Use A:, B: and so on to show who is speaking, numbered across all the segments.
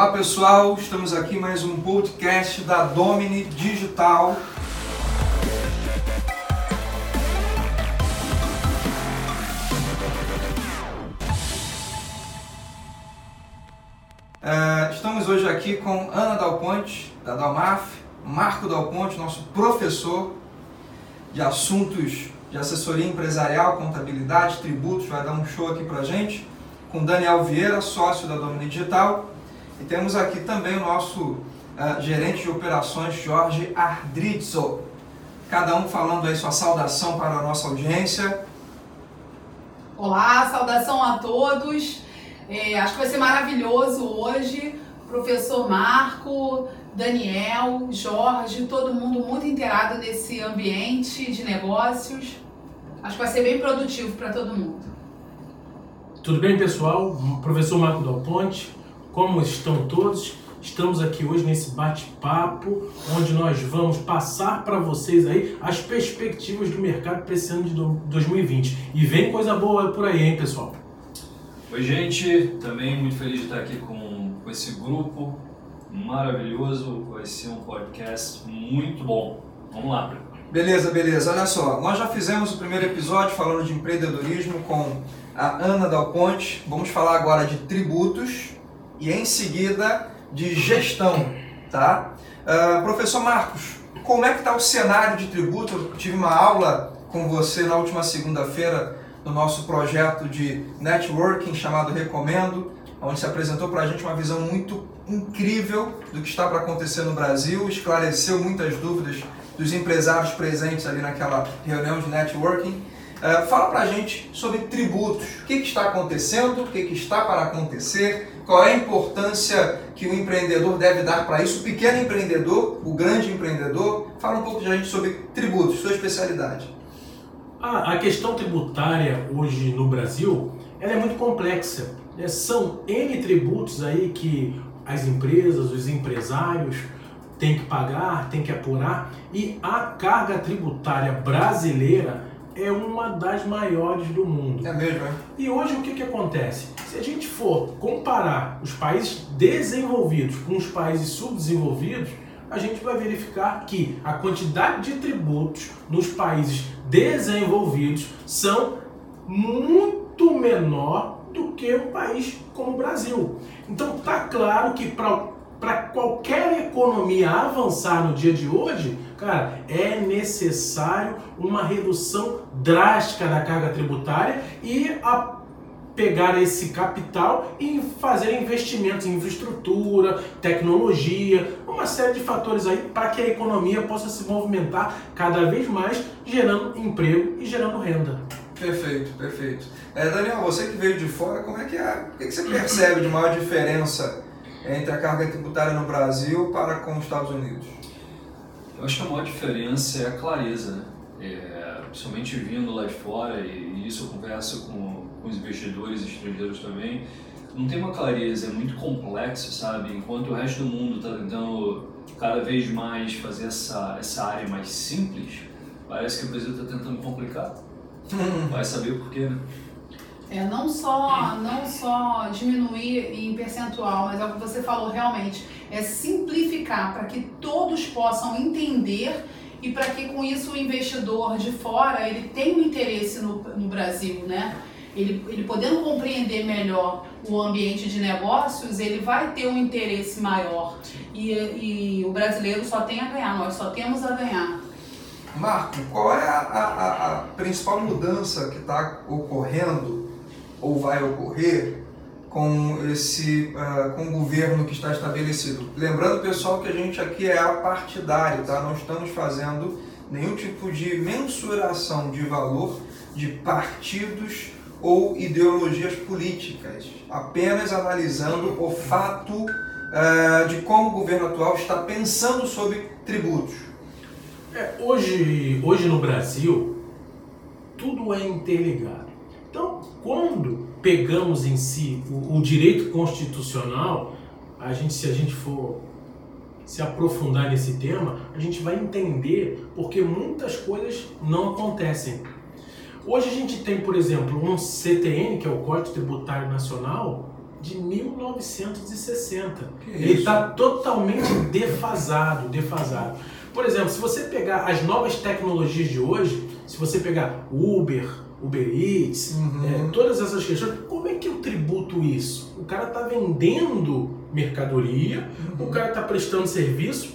A: Olá pessoal, estamos aqui mais um podcast da Domini Digital. É, estamos hoje aqui com Ana Dal Ponte, da Dalmaf, Marco Dal Ponte, nosso professor de assuntos de assessoria empresarial, contabilidade, tributos, vai dar um show aqui pra gente, com Daniel Vieira, sócio da Domini Digital, e temos aqui também o nosso uh, gerente de operações, Jorge Ardrizzo. Cada um falando aí sua saudação para a nossa audiência.
B: Olá, saudação a todos. É, acho que vai ser maravilhoso hoje. Professor Marco, Daniel, Jorge, todo mundo muito inteirado nesse ambiente de negócios. Acho que vai ser bem produtivo para todo mundo.
C: Tudo bem, pessoal? Professor Marco Dal Ponte, como estão todos? Estamos aqui hoje nesse bate-papo, onde nós vamos passar para vocês aí as perspectivas do mercado para esse ano de 2020. E vem coisa boa por aí, hein, pessoal?
D: Oi, gente. Também muito feliz de estar aqui com, com esse grupo maravilhoso. Vai ser um podcast muito bom. Vamos lá,
A: Beleza, beleza. Olha só, nós já fizemos o primeiro episódio falando de empreendedorismo com a Ana Dal Ponte. Vamos falar agora de tributos e em seguida de gestão, tá? Uh, professor Marcos, como é que está o cenário de tributo? Eu tive uma aula com você na última segunda-feira no nosso projeto de networking chamado Recomendo, onde se apresentou para a gente uma visão muito incrível do que está para acontecer no Brasil, esclareceu muitas dúvidas dos empresários presentes ali naquela reunião de networking. Uh, fala para a gente sobre tributos, o que, que está acontecendo, o que, que está para acontecer, qual é a importância que o empreendedor deve dar para isso, o pequeno empreendedor, o grande empreendedor. Fala um pouco de a gente sobre tributos, sua especialidade.
C: A, a questão tributária hoje no Brasil ela é muito complexa. Né? São N tributos aí que as empresas, os empresários têm que pagar, têm que apurar e a carga tributária brasileira é uma das maiores do mundo.
A: É mesmo, é?
C: E hoje o que, que acontece? Se a gente for comparar os países desenvolvidos com os países subdesenvolvidos, a gente vai verificar que a quantidade de tributos nos países desenvolvidos são muito menor do que um país como o Brasil. Então tá claro que para qualquer economia avançar no dia de hoje, cara, é necessário uma redução drástica da carga tributária e a pegar esse capital e fazer investimentos em infraestrutura, tecnologia, uma série de fatores aí para que a economia possa se movimentar cada vez mais, gerando emprego e gerando renda.
A: Perfeito, perfeito. É, Daniel, você que veio de fora, como é que é? O que você percebe de maior diferença entre a carga tributária no Brasil para com os Estados Unidos?
D: Eu acho que a maior diferença é a clareza, né? É, principalmente vindo lá de fora, e, isso eu converso com, com os investidores estrangeiros também, não tem uma clareza, é muito complexo, sabe? Enquanto o resto do mundo está tentando cada vez mais fazer essa, essa área mais simples, parece que o Brasil está tentando complicar. Vai saber o porquê, né?
B: É, não só, não só diminuir em percentual, mas é o que você falou realmente, é simplificar para que todos possam entender e para que com isso o investidor de fora ele tenha um interesse no, no Brasil, né? Ele, ele podendo compreender melhor o ambiente de negócios, ele vai ter um interesse maior. E, e o brasileiro só tem a ganhar, nós só temos a ganhar.
A: Marco, qual é a, a, a principal mudança que está ocorrendo ou vai ocorrer com esse uh, com o governo que está estabelecido. Lembrando, pessoal, que a gente aqui é apartidário, tá? Não estamos fazendo nenhum tipo de mensuração de valor de partidos ou ideologias políticas, apenas analisando o fato uh, de como o governo atual está pensando sobre tributos.
C: É, hoje, hoje no Brasil, tudo é interligado. Então, quando pegamos em si o, o, direito constitucional, a gente, se a gente for se aprofundar nesse tema, a gente vai entender porque muitas coisas não acontecem. Hoje a gente tem, por exemplo, um CTN, que é o Código Tributário Nacional, de 1960.
A: Que
C: Ele está totalmente defasado, defasado. Por exemplo, se você pegar as novas tecnologias de hoje, se você pegar Uber, Uber Eats,
A: Uhum.
C: é, todas essas questões, como é que eu tributo isso? O cara está vendendo mercadoria, o cara está prestando serviço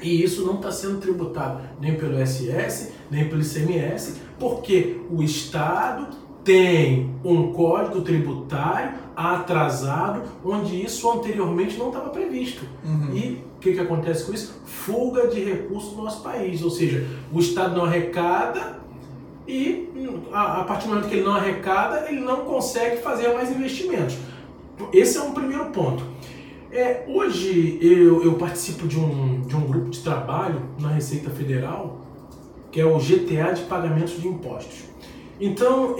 C: e isso não está sendo tributado nem pelo SS, nem pelo ICMS, porque o Estado tem um código tributário atrasado, onde isso anteriormente não estava previsto.
A: Uhum.
C: E que, que acontece com isso? Fuga de recursos do nosso país. Ou seja, o Estado não arrecada e a, partir do momento que ele não arrecada, ele não consegue fazer mais investimentos. Esse é um primeiro ponto. É, hoje eu, eu participo de um, de um grupo de trabalho na Receita Federal, que é o GTA de Pagamentos de Impostos. Então,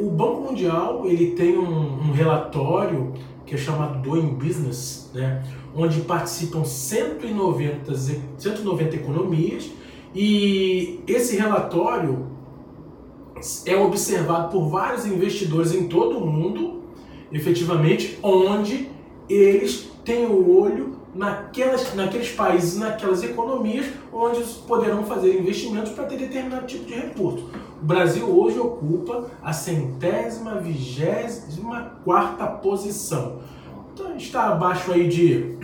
C: o Banco Mundial ele tem um, um relatório que é chamado Doing Business, né, onde participam 190, ze- 190 economias e esse relatório é observado por vários investidores em todo o mundo, efetivamente, onde eles têm o olho naquelas, naqueles países, naquelas economias, onde poderão fazer investimentos para ter determinado tipo de recurso. O Brasil hoje ocupa a centésima, vigésima quarta posição. Então está abaixo aí de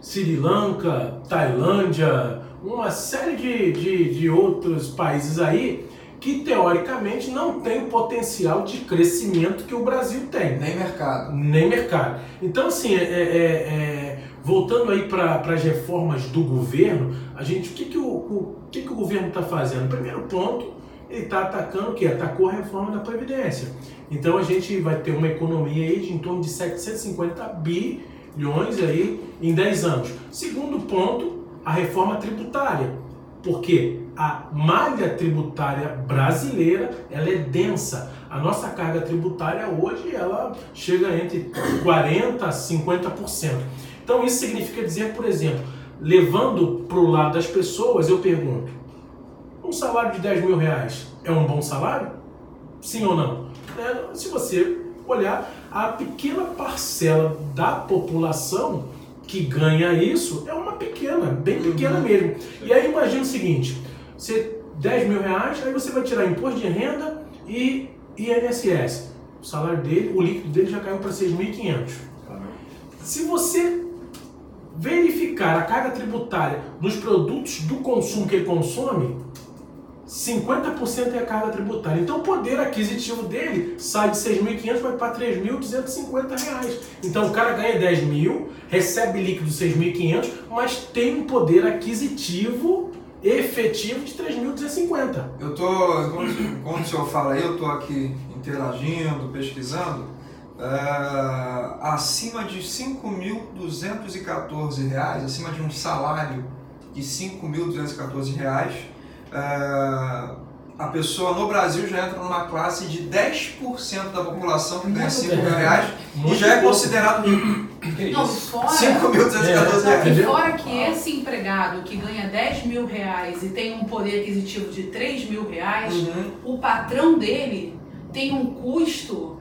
C: Sri Lanka, Tailândia, uma série de, de, de outros países aí que teoricamente não tem o potencial de crescimento que o Brasil tem
A: Nem mercado.
C: nem mercado. Então, assim, é, é- é- voltando aí para as reformas do governo, a gente, o que, que, o, o, o que, que o governo está fazendo? Primeiro ponto, ele está atacando o quê? Atacou a reforma da Previdência. Então, a gente vai ter uma economia aí de em torno de 750 bilhões aí em 10 anos. Segundo ponto, a reforma tributária. Porque a malha tributária brasileira ela é densa. A nossa carga tributária hoje ela chega entre 40% a 50%. Então isso significa dizer, por exemplo, levando para o lado das pessoas, eu pergunto: um salário de 10 mil reais é um bom salário? Sim ou não? É, se você olhar, a pequena parcela da população que ganha isso é uma pequena, bem pequena mesmo. E aí imagina o seguinte: você 10 mil reais, aí você vai tirar imposto de renda e INSS. O salário dele, o líquido dele já caiu para 6.500. Se você verificar a carga tributária nos produtos do consumo que ele consome, 50% é a carga tributária. Então o poder aquisitivo dele sai de 6.500 vai para 3.250 reais. Então o cara ganha 10 mil, recebe líquido 6.500, mas tem um poder aquisitivo efetivo de 3.250.
A: Eu tô, quando, o senhor fala aí, eu tô aqui interagindo, pesquisando, é, acima de 5.214 reais, acima de um salário de 5.214 reais, é, a pessoa no Brasil já entra numa classe de 10% da população que ganha 5 mil reais e
C: Muito
A: já é considerado rico.
D: Que
B: Não, e fora,
A: 5.214
C: É.
A: reais.
B: e fora que esse empregado que ganha 10 mil reais e tem um poder aquisitivo de 3 mil reais,
A: Uhum.
B: o patrão dele tem um custo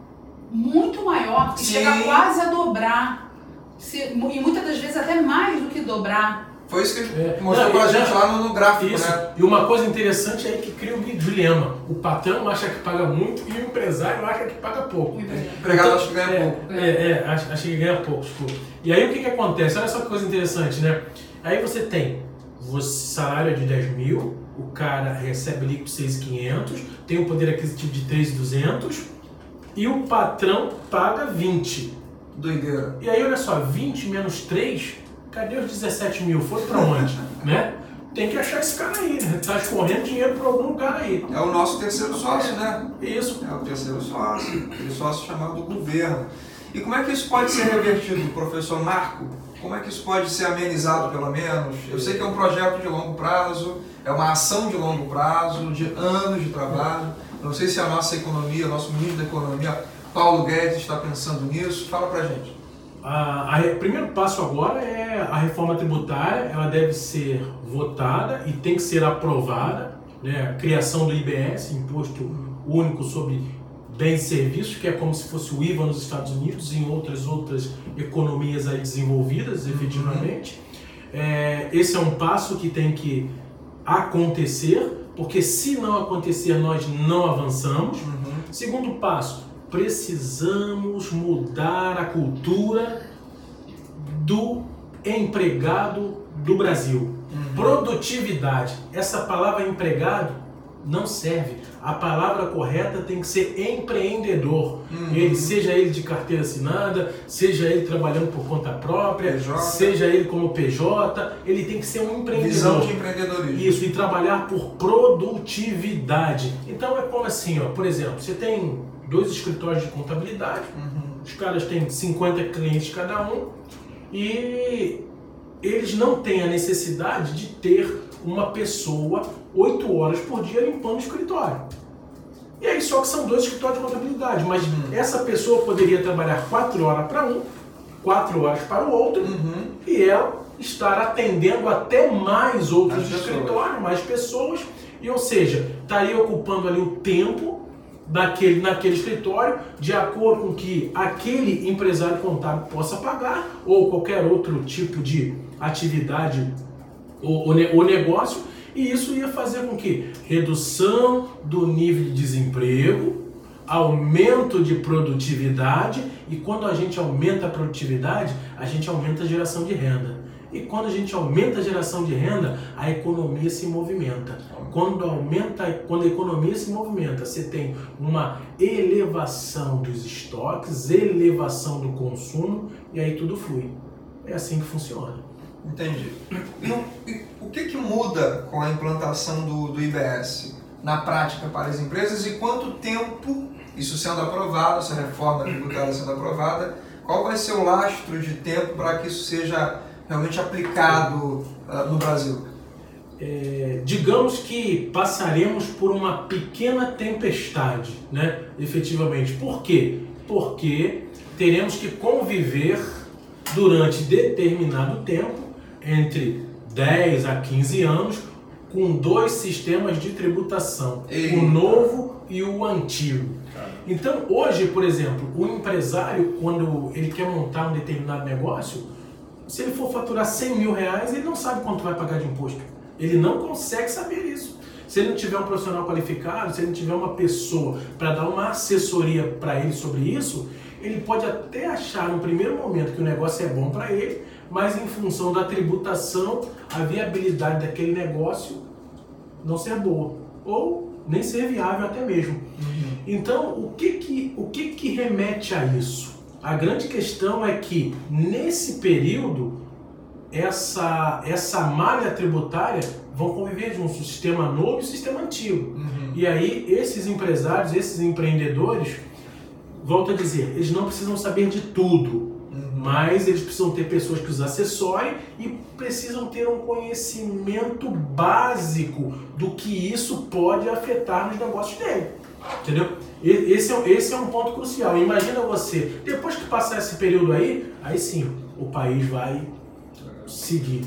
B: muito maior, que
A: Sim.
B: chega quase a dobrar. Se- e muitas das vezes até mais do que dobrar.
A: Foi isso que ele
C: É.
A: mostrou
C: Não,
A: pra
C: e
A: gente lá no, no gráfico,
C: Isso.
A: né?
C: E uma coisa interessante é que cria o dilema. O patrão acha que paga muito e o empresário acha que paga pouco.
B: O empregado.
A: O empregado acho que ganha
C: é,
A: pouco.
C: É, é, acho, acho que ganha pouco, desculpa. E aí o que, que acontece? Olha só que coisa interessante, né? Aí você tem você, salário é de 10 mil, o cara recebe líquido 6,500, tem um poder aquisitivo de 3,200 e o patrão paga 20.
A: Doideira.
C: E aí olha só, 20 menos 3, cadê os 17 mil? Foi pra onde? né? Tem que achar esse cara aí, né? Tá escorrendo dinheiro pra algum cara aí.
A: É o nosso terceiro sócio, né?
C: Isso.
A: É o terceiro sócio, aquele sócio chamado governo. E como é que isso pode ser revertido, professor Marco? Como é que isso pode ser amenizado, pelo menos? Eu sei que é um projeto de longo prazo, é uma ação de longo prazo, de anos de trabalho. Não sei se a nossa economia, o nosso ministro da Economia, Paulo Guedes, está pensando nisso. Fala pra gente.
C: Re- primeiro passo agora é a reforma tributária, ela deve ser votada e tem que ser aprovada, né? A criação do IBS, Imposto Único sobre bens e serviços, que é como se fosse o IVA nos Estados Unidos e em outras outras economias aí desenvolvidas, efetivamente. É, esse é um passo que tem que acontecer, porque se não acontecer, nós não avançamos.
A: Uhum.
C: Segundo passo, precisamos mudar a cultura do empregado do Brasil. Produtividade. Essa palavra empregado não serve. A palavra correta tem que ser empreendedor.
A: Uhum.
C: Ele, seja ele de carteira assinada, seja ele trabalhando por conta própria,
A: PJ.
C: seja ele como PJ, ele tem que ser um empreendedor.
A: Visão de empreendedorismo.
C: Isso, e trabalhar por produtividade. Então é como assim, ó, por exemplo, você tem dois escritórios de contabilidade,
A: Uhum.
C: os caras têm 50 clientes cada um e eles não têm a necessidade de ter uma pessoa 8 horas por dia limpando o escritório. E aí só que são dois escritórios de contabilidade, mas
A: Uhum.
C: essa pessoa poderia trabalhar 4 horas para um, 4 horas para o outro
A: Uhum.
C: e ela estar atendendo até mais outros
A: pessoas.
C: escritórios, mais pessoas, e ou seja, estaria ocupando ali o tempo daquele, naquele escritório de acordo com que aquele empresário contábil possa pagar ou qualquer outro tipo de atividade ou, ou ou negócio, e isso ia fazer com que redução do nível de desemprego, aumento de produtividade, e quando a gente aumenta a produtividade, a gente aumenta a geração de renda. E quando a gente aumenta a geração de renda, a economia se movimenta. Quando aumenta, quando a economia se movimenta, você tem uma elevação dos estoques, elevação do consumo e aí tudo flui. É assim que funciona.
A: Entendi. E o, que, que muda com a implantação do, do IBS na prática para as empresas e quanto tempo, isso sendo aprovado, essa reforma tributária sendo aprovada, qual vai ser o lastro de tempo para que isso seja realmente aplicado ah, no Brasil?
C: É, digamos que passaremos por uma pequena tempestade, né? Efetivamente. Por quê? Porque teremos que conviver durante determinado tempo, entre 10 a 15 anos, com dois sistemas de tributação,
A: Eita.
C: o novo e o antigo. Então, hoje, por exemplo, o empresário, quando ele quer montar um determinado negócio, se ele for faturar 100 mil reais, ele não sabe quanto vai pagar de imposto. Ele não consegue saber isso. Se ele não tiver um profissional qualificado, se ele não tiver uma pessoa para dar uma assessoria para ele sobre isso, ele pode até achar no primeiro momento que o negócio é bom para ele, mas em função da tributação, a viabilidade daquele negócio não ser boa ou nem ser viável até mesmo. Então, o que que, o que que remete a isso? A grande questão é que nesse período essa essa malha tributária vão conviver de um sistema novo e um sistema antigo.
A: Uhum.
C: E aí esses empresários, esses empreendedores, volto a dizer, eles não precisam saber de tudo,
A: Uhum.
C: mas eles precisam ter pessoas que os assessorem e precisam ter um conhecimento básico do que isso pode afetar nos negócios dele. Entendeu? Esse é, esse é um ponto crucial. Imagina você, depois que passar esse período aí, aí sim, o país vai seguir.